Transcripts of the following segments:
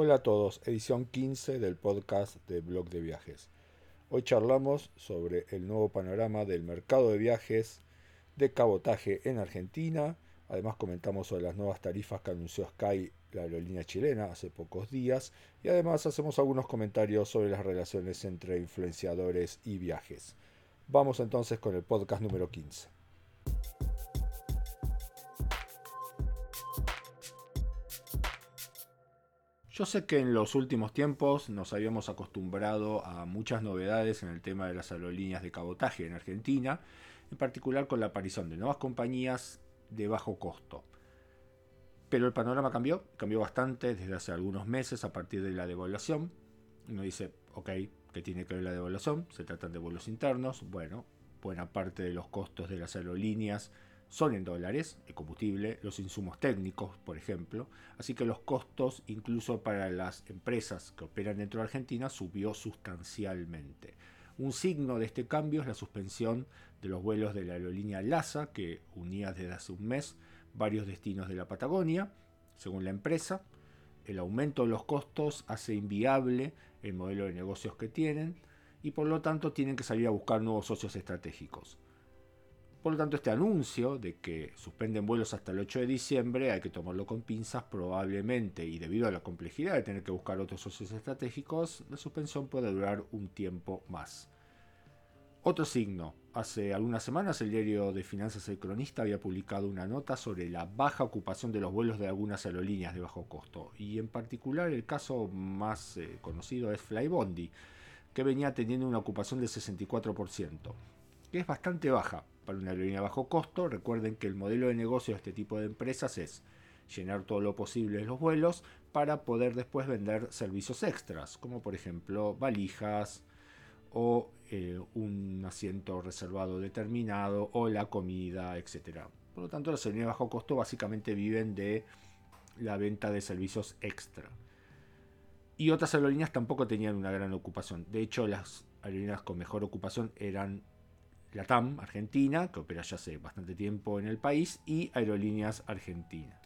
Hola a todos, edición 15 del podcast de Blog de Viajes. Hoy charlamos sobre el nuevo panorama del mercado de viajes de cabotaje en Argentina. Además comentamos sobre las nuevas tarifas que anunció Sky, la aerolínea chilena, hace pocos días. Y además hacemos algunos comentarios sobre las relaciones entre influenciadores y viajes. Vamos entonces con el podcast número 15. Yo sé que en los últimos tiempos nos habíamos acostumbrado a muchas novedades en el tema de las aerolíneas de cabotaje en Argentina, en particular con la aparición de nuevas compañías de bajo costo. Pero el panorama cambió, cambió bastante desde hace algunos meses a partir de la devaluación. Uno dice, ok, ¿qué tiene que ver la devaluación? Se tratan de vuelos internos. Bueno, buena parte de los costos de las aerolíneas son en dólares, el combustible, los insumos técnicos, por ejemplo, así que los costos, incluso para las empresas que operan dentro de Argentina, subió sustancialmente. Un signo de este cambio es la suspensión de los vuelos de la aerolínea LASA, que unía desde hace un mes varios destinos de la Patagonia. Según la empresa, el aumento de los costos hace inviable el modelo de negocios que tienen y por lo tanto tienen que salir a buscar nuevos socios estratégicos. Por lo tanto, este anuncio de que suspenden vuelos hasta el 8 de diciembre hay que tomarlo con pinzas probablemente y debido a la complejidad de tener que buscar otros socios estratégicos, la suspensión puede durar un tiempo más. Otro signo. Hace algunas semanas el diario de finanzas El Cronista había publicado una nota sobre la baja ocupación de los vuelos de algunas aerolíneas de bajo costo y en particular el caso más eh, conocido es Flybondi, que venía teniendo una ocupación del 64%, que es bastante baja para una aerolínea bajo costo. Recuerden que el modelo de negocio de este tipo de empresas es llenar todo lo posible los vuelos para poder después vender servicios extras, como por ejemplo valijas o eh, un asiento reservado determinado o la comida, etc. Por lo tanto, las aerolíneas bajo costo básicamente viven de la venta de servicios extra. Y otras aerolíneas tampoco tenían una gran ocupación. De hecho, las aerolíneas con mejor ocupación eran la TAM Argentina, que opera ya hace bastante tiempo en el país, y Aerolíneas Argentina.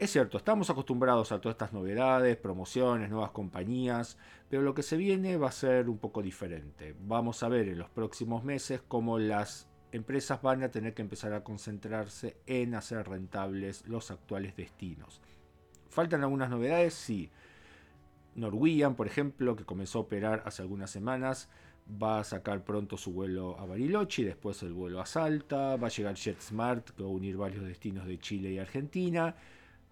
Es cierto, estamos acostumbrados a todas estas novedades, promociones, nuevas compañías, pero lo que se viene va a ser un poco diferente. Vamos a ver en los próximos meses cómo las empresas van a tener que empezar a concentrarse en hacer rentables los actuales destinos. ¿Faltan algunas novedades? Sí. Norwegian, por ejemplo, que comenzó a operar hace algunas semanas, va a sacar pronto su vuelo a Bariloche, después el vuelo a Salta, va a llegar JetSmart que va a unir varios destinos de Chile y Argentina,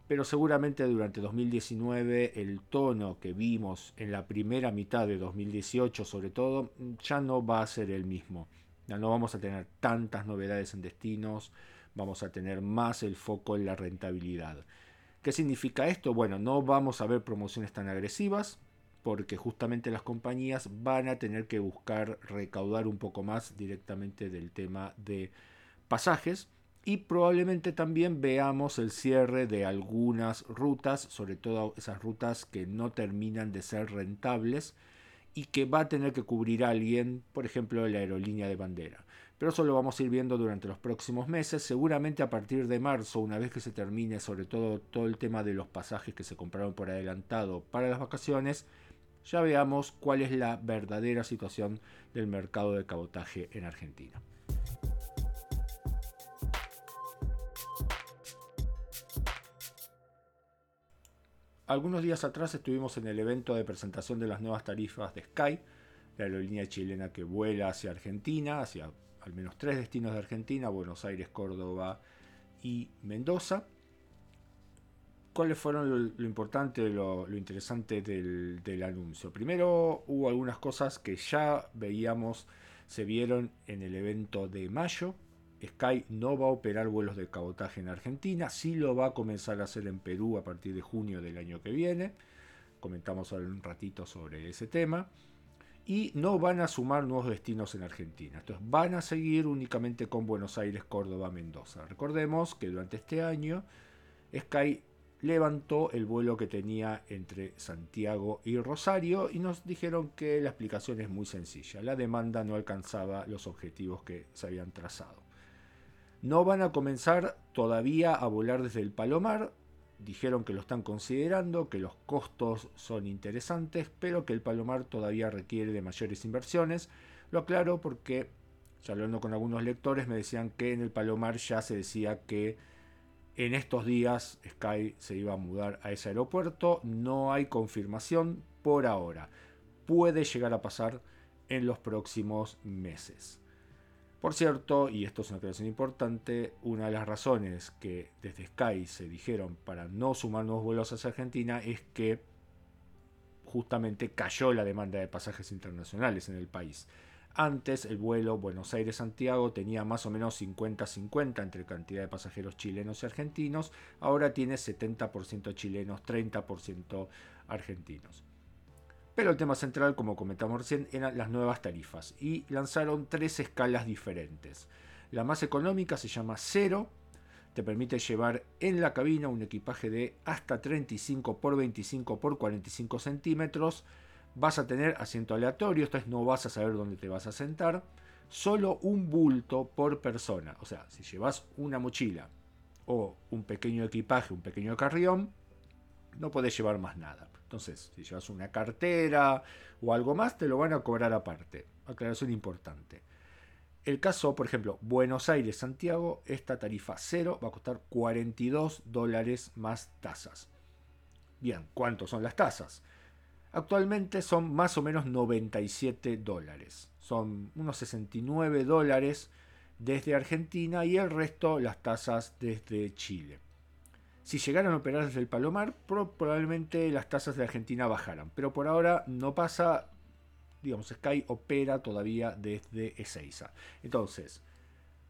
pero seguramente durante 2019 el tono que vimos en la primera mitad de 2018 sobre todo ya no va a ser el mismo. Ya no vamos a tener tantas novedades en destinos, vamos a tener más el foco en la rentabilidad. ¿Qué significa esto? Bueno, no vamos a ver promociones tan agresivas, porque justamente las compañías van a tener que buscar recaudar un poco más directamente del tema de pasajes y probablemente también veamos el cierre de algunas rutas, sobre todo esas rutas que no terminan de ser rentables y que va a tener que cubrir alguien, por ejemplo, la aerolínea de bandera. Pero eso lo vamos a ir viendo durante los próximos meses, seguramente a partir de marzo, una vez que se termine sobre todo todo el tema de los pasajes que se compraron por adelantado para las vacaciones, ya veamos cuál es la verdadera situación del mercado de cabotaje en Argentina. Algunos días atrás estuvimos en el evento de presentación de las nuevas tarifas de Sky, la aerolínea chilena que vuela hacia Argentina, hacia al menos tres destinos de Argentina, Buenos Aires, Córdoba y Mendoza cuáles fueron lo, importante, lo, interesante del, anuncio. Primero hubo algunas cosas que ya veíamos, se vieron en el evento de mayo. Sky no va a operar vuelos de cabotaje en Argentina, sí lo va a comenzar a hacer en Perú a partir de junio del año que viene. Comentamos ahora un ratito sobre ese tema. Y no van a sumar nuevos destinos en Argentina. Entonces van a seguir únicamente con Buenos Aires, Córdoba, Mendoza. Recordemos que durante este año Sky levantó el vuelo que tenía entre Santiago y Rosario y nos dijeron que la explicación es muy sencilla. La demanda no alcanzaba los objetivos que se habían trazado. No van a comenzar todavía a volar desde el Palomar, dijeron que lo están considerando, que los costos son interesantes, pero que el Palomar todavía requiere de mayores inversiones. Lo aclaro porque, hablando con algunos lectores, me decían que en el Palomar ya se decía que en estos días Sky se iba a mudar a ese aeropuerto. No hay confirmación por ahora. Puede llegar a pasar en los próximos meses. Por cierto, y esto es una aclaración importante, una de las razones que desde Sky se dijeron para no sumar nuevos vuelos hacia Argentina es que justamente cayó la demanda de pasajes internacionales en el país. Antes el vuelo Buenos Aires-Santiago tenía más o menos 50-50 entre cantidad de pasajeros chilenos y argentinos, ahora tiene 70% chilenos, 30% argentinos. Pero el tema central, como comentamos recién, eran las nuevas tarifas y lanzaron tres escalas diferentes. La más económica se llama cero, te permite llevar en la cabina un equipaje de hasta 35 x 25 x 45 centímetros. Vas a tener asiento aleatorio, esta no vas a saber dónde te vas a sentar. Solo un bulto por persona. O sea, si llevas una mochila o un pequeño equipaje, un pequeño carrión, no podés llevar más nada. Entonces, si llevas una cartera o algo más, te lo van a cobrar aparte. Aclaración importante. El caso, por ejemplo, Buenos Aires-Santiago, esta tarifa cero va a costar 42 dólares más tasas. Bien, ¿cuántos son las tasas? Actualmente son más o menos 97 dólares. Son unos 69 dólares desde Argentina y el resto las tasas desde Chile. Si llegaran a operar desde el Palomar, probablemente las tasas de Argentina bajaran. Pero por ahora no pasa. Digamos, Sky opera todavía desde Ezeiza. Entonces,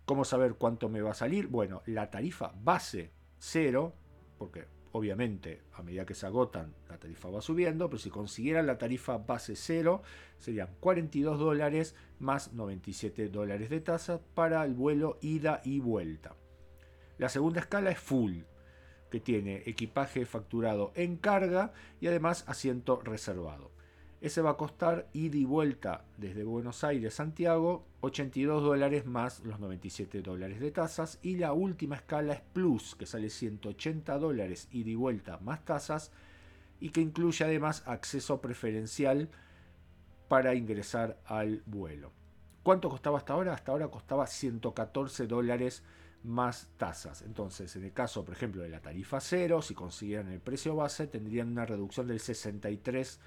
¿cómo saber cuánto me va a salir? Bueno, la tarifa base cero, porque obviamente a medida que se agotan la tarifa va subiendo, pero si consiguieran la tarifa base cero serían 42 dólares más 97 dólares de tasa para el vuelo ida y vuelta. La segunda escala es full, que tiene equipaje facturado en carga y además asiento reservado. Ese va a costar ida y vuelta desde Buenos Aires a Santiago 82 dólares más los 97 dólares de tasas y la última escala es Plus que sale 180 dólares ida y vuelta más tasas y que incluye además acceso preferencial para ingresar al vuelo. ¿Cuánto costaba hasta ahora? Hasta ahora costaba 114 dólares más tasas. Entonces, en el caso, por ejemplo, de la tarifa cero, si consiguieran el precio base, tendrían una reducción del 63%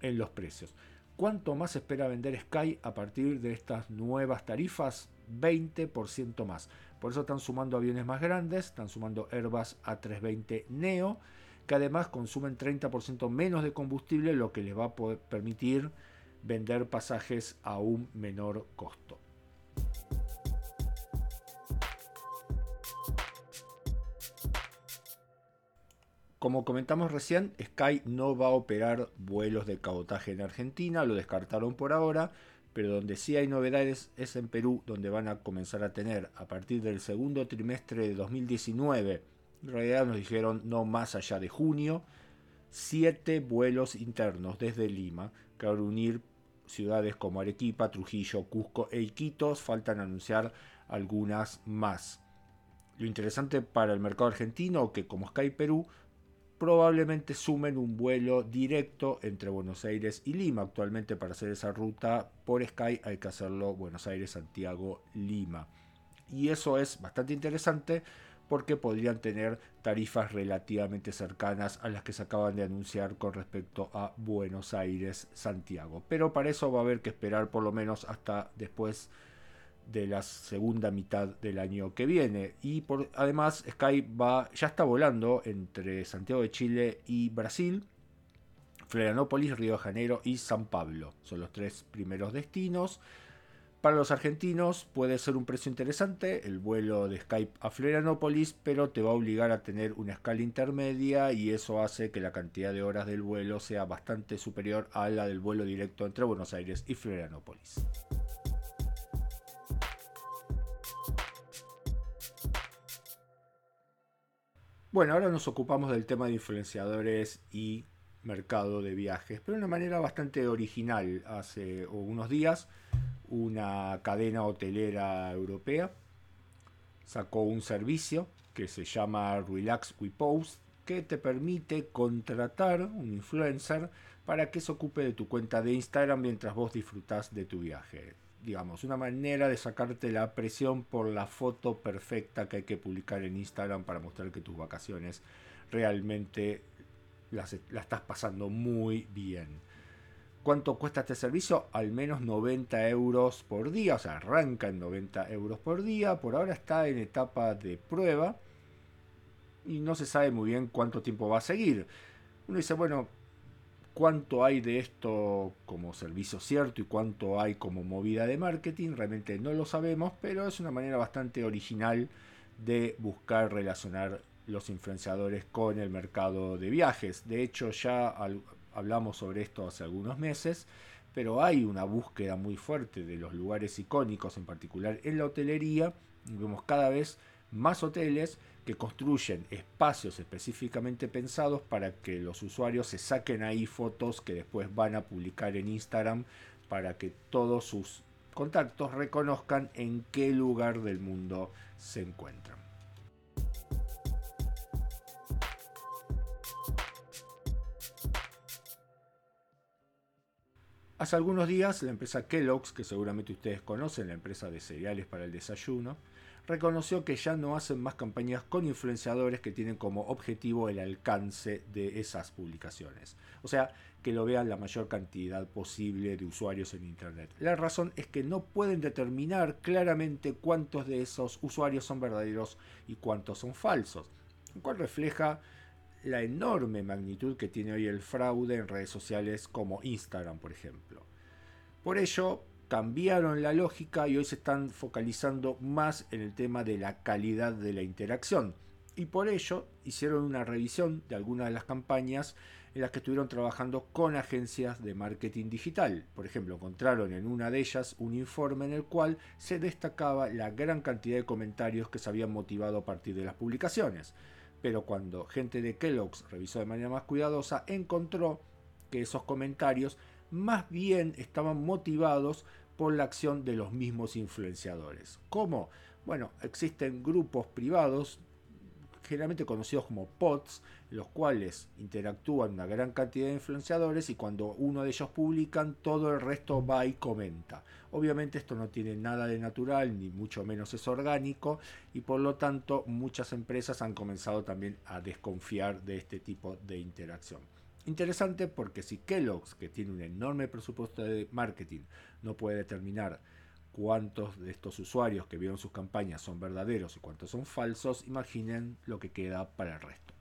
en los precios. ¿Cuánto más espera vender Sky a partir de estas nuevas tarifas? 20% más. Por eso están sumando aviones más grandes, están sumando Airbus A320 Neo, que además consumen 30% menos de combustible, lo que les va a permitir vender pasajes a un menor costo. Como comentamos recién, Sky no va a operar vuelos de cabotaje en Argentina, lo descartaron por ahora, pero donde sí hay novedades es en Perú, donde van a comenzar a tener a partir del segundo trimestre de 2019, en realidad nos dijeron no más allá de junio, siete vuelos internos desde Lima que van a unir ciudades como Arequipa, Trujillo, Cusco e Iquitos, faltan anunciar algunas más. Lo interesante para el mercado argentino que como Sky Perú probablemente sumen un vuelo directo entre Buenos Aires y Lima. Actualmente para hacer esa ruta por Sky hay que hacerlo Buenos Aires, Santiago, Lima. Y eso es bastante interesante porque podrían tener tarifas relativamente cercanas a las que se acaban de anunciar con respecto a Buenos Aires, Santiago. Pero para eso va a haber que esperar por lo menos hasta después de la segunda mitad del año que viene. Y por, además Sky va, ya está volando entre Santiago de Chile y Brasil. Florianópolis, Río de Janeiro y San Pablo. Son los tres primeros destinos. Para los argentinos puede ser un precio interesante el vuelo de Skype a Florianópolis, pero te va a obligar a tener una escala intermedia y eso hace que la cantidad de horas del vuelo sea bastante superior a la del vuelo directo entre Buenos Aires y Florianópolis. Bueno, ahora nos ocupamos del tema de influenciadores y mercado de viajes, pero de una manera bastante original. Hace unos días, una cadena hotelera europea sacó un servicio que se llama Relax We Post, que te permite contratar un influencer para que se ocupe de tu cuenta de Instagram mientras vos disfrutás de tu viaje. Digamos, una manera de sacarte la presión por la foto perfecta que hay que publicar en Instagram para mostrar que tus vacaciones realmente las, la estás pasando muy bien. ¿Cuánto cuesta este servicio? Al menos 90 euros por día, o sea, arranca en 90 euros por día. Por ahora está en etapa de prueba y no se sabe muy bien cuánto tiempo va a seguir. Uno dice, bueno, cuánto hay de esto como servicio cierto y cuánto hay como movida de marketing, realmente no lo sabemos, pero es una manera bastante original de buscar relacionar los influenciadores con el mercado de viajes. De hecho, ya hablamos sobre esto hace algunos meses, pero hay una búsqueda muy fuerte de los lugares icónicos, en particular en la hotelería. Vemos cada vez más hoteles que construyen espacios específicamente pensados para que los usuarios se saquen ahí fotos que después van a publicar en Instagram para que todos sus contactos reconozcan en qué lugar del mundo se encuentran. Hace algunos días la empresa Kellogg's, que seguramente ustedes conocen, la empresa de cereales para el desayuno, reconoció que ya no hacen más campañas con influenciadores que tienen como objetivo el alcance de esas publicaciones. O sea, que lo vean la mayor cantidad posible de usuarios en Internet. La razón es que no pueden determinar claramente cuántos de esos usuarios son verdaderos y cuántos son falsos, lo cual refleja la enorme magnitud que tiene hoy el fraude en redes sociales como Instagram, por ejemplo. Por ello, cambiaron la lógica y hoy se están focalizando más en el tema de la calidad de la interacción. Y por ello hicieron una revisión de algunas de las campañas en las que estuvieron trabajando con agencias de marketing digital. Por ejemplo, encontraron en una de ellas un informe en el cual se destacaba la gran cantidad de comentarios que se habían motivado a partir de las publicaciones. Pero cuando gente de Kellogg's revisó de manera más cuidadosa, encontró que esos comentarios más bien estaban motivados por la acción de los mismos influenciadores. ¿Cómo? Bueno, existen grupos privados, generalmente conocidos como POTS, los cuales interactúan una gran cantidad de influenciadores y cuando uno de ellos publican, todo el resto va y comenta. Obviamente esto no tiene nada de natural, ni mucho menos es orgánico, y por lo tanto muchas empresas han comenzado también a desconfiar de este tipo de interacción. Interesante porque si Kellogg's, que tiene un enorme presupuesto de marketing, no puede determinar cuántos de estos usuarios que vieron sus campañas son verdaderos y cuántos son falsos, imaginen lo que queda para el resto.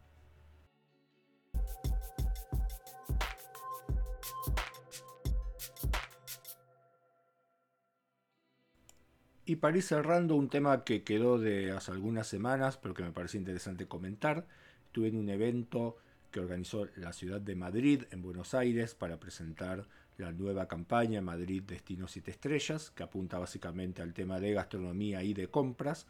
Y para ir cerrando un tema que quedó de hace algunas semanas, pero que me parece interesante comentar, estuve en un evento que organizó la ciudad de Madrid en Buenos Aires para presentar la nueva campaña Madrid Destino 7 Estrellas, que apunta básicamente al tema de gastronomía y de compras.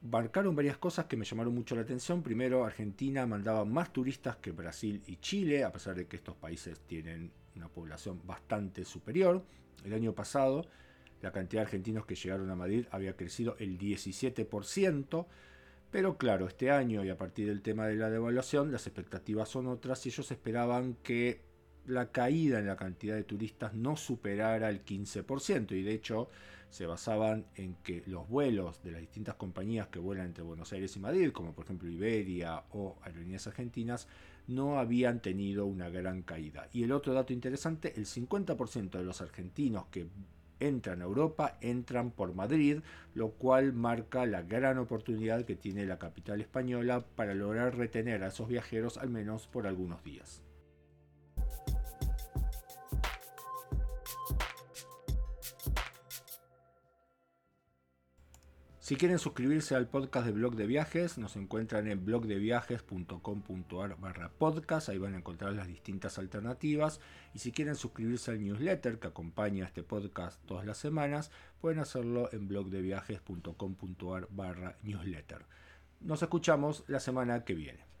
Marcaron varias cosas que me llamaron mucho la atención. Primero, Argentina mandaba más turistas que Brasil y Chile, a pesar de que estos países tienen una población bastante superior. El año pasado, la cantidad de argentinos que llegaron a Madrid había crecido el 17%. Pero claro, este año y a partir del tema de la devaluación, las expectativas son otras y ellos esperaban que la caída en la cantidad de turistas no superara el 15% y de hecho se basaban en que los vuelos de las distintas compañías que vuelan entre Buenos Aires y Madrid, como por ejemplo Iberia o Aerolíneas Argentinas, no habían tenido una gran caída. Y el otro dato interesante, el 50% de los argentinos que entran a Europa, entran por Madrid, lo cual marca la gran oportunidad que tiene la capital española para lograr retener a esos viajeros al menos por algunos días. Si quieren suscribirse al podcast de Blog de Viajes, nos encuentran en blogdeviajes.com.ar barra podcast, ahí van a encontrar las distintas alternativas. Y si quieren suscribirse al newsletter que acompaña este podcast todas las semanas, pueden hacerlo en blogdeviajes.com.ar barra newsletter. Nos escuchamos la semana que viene.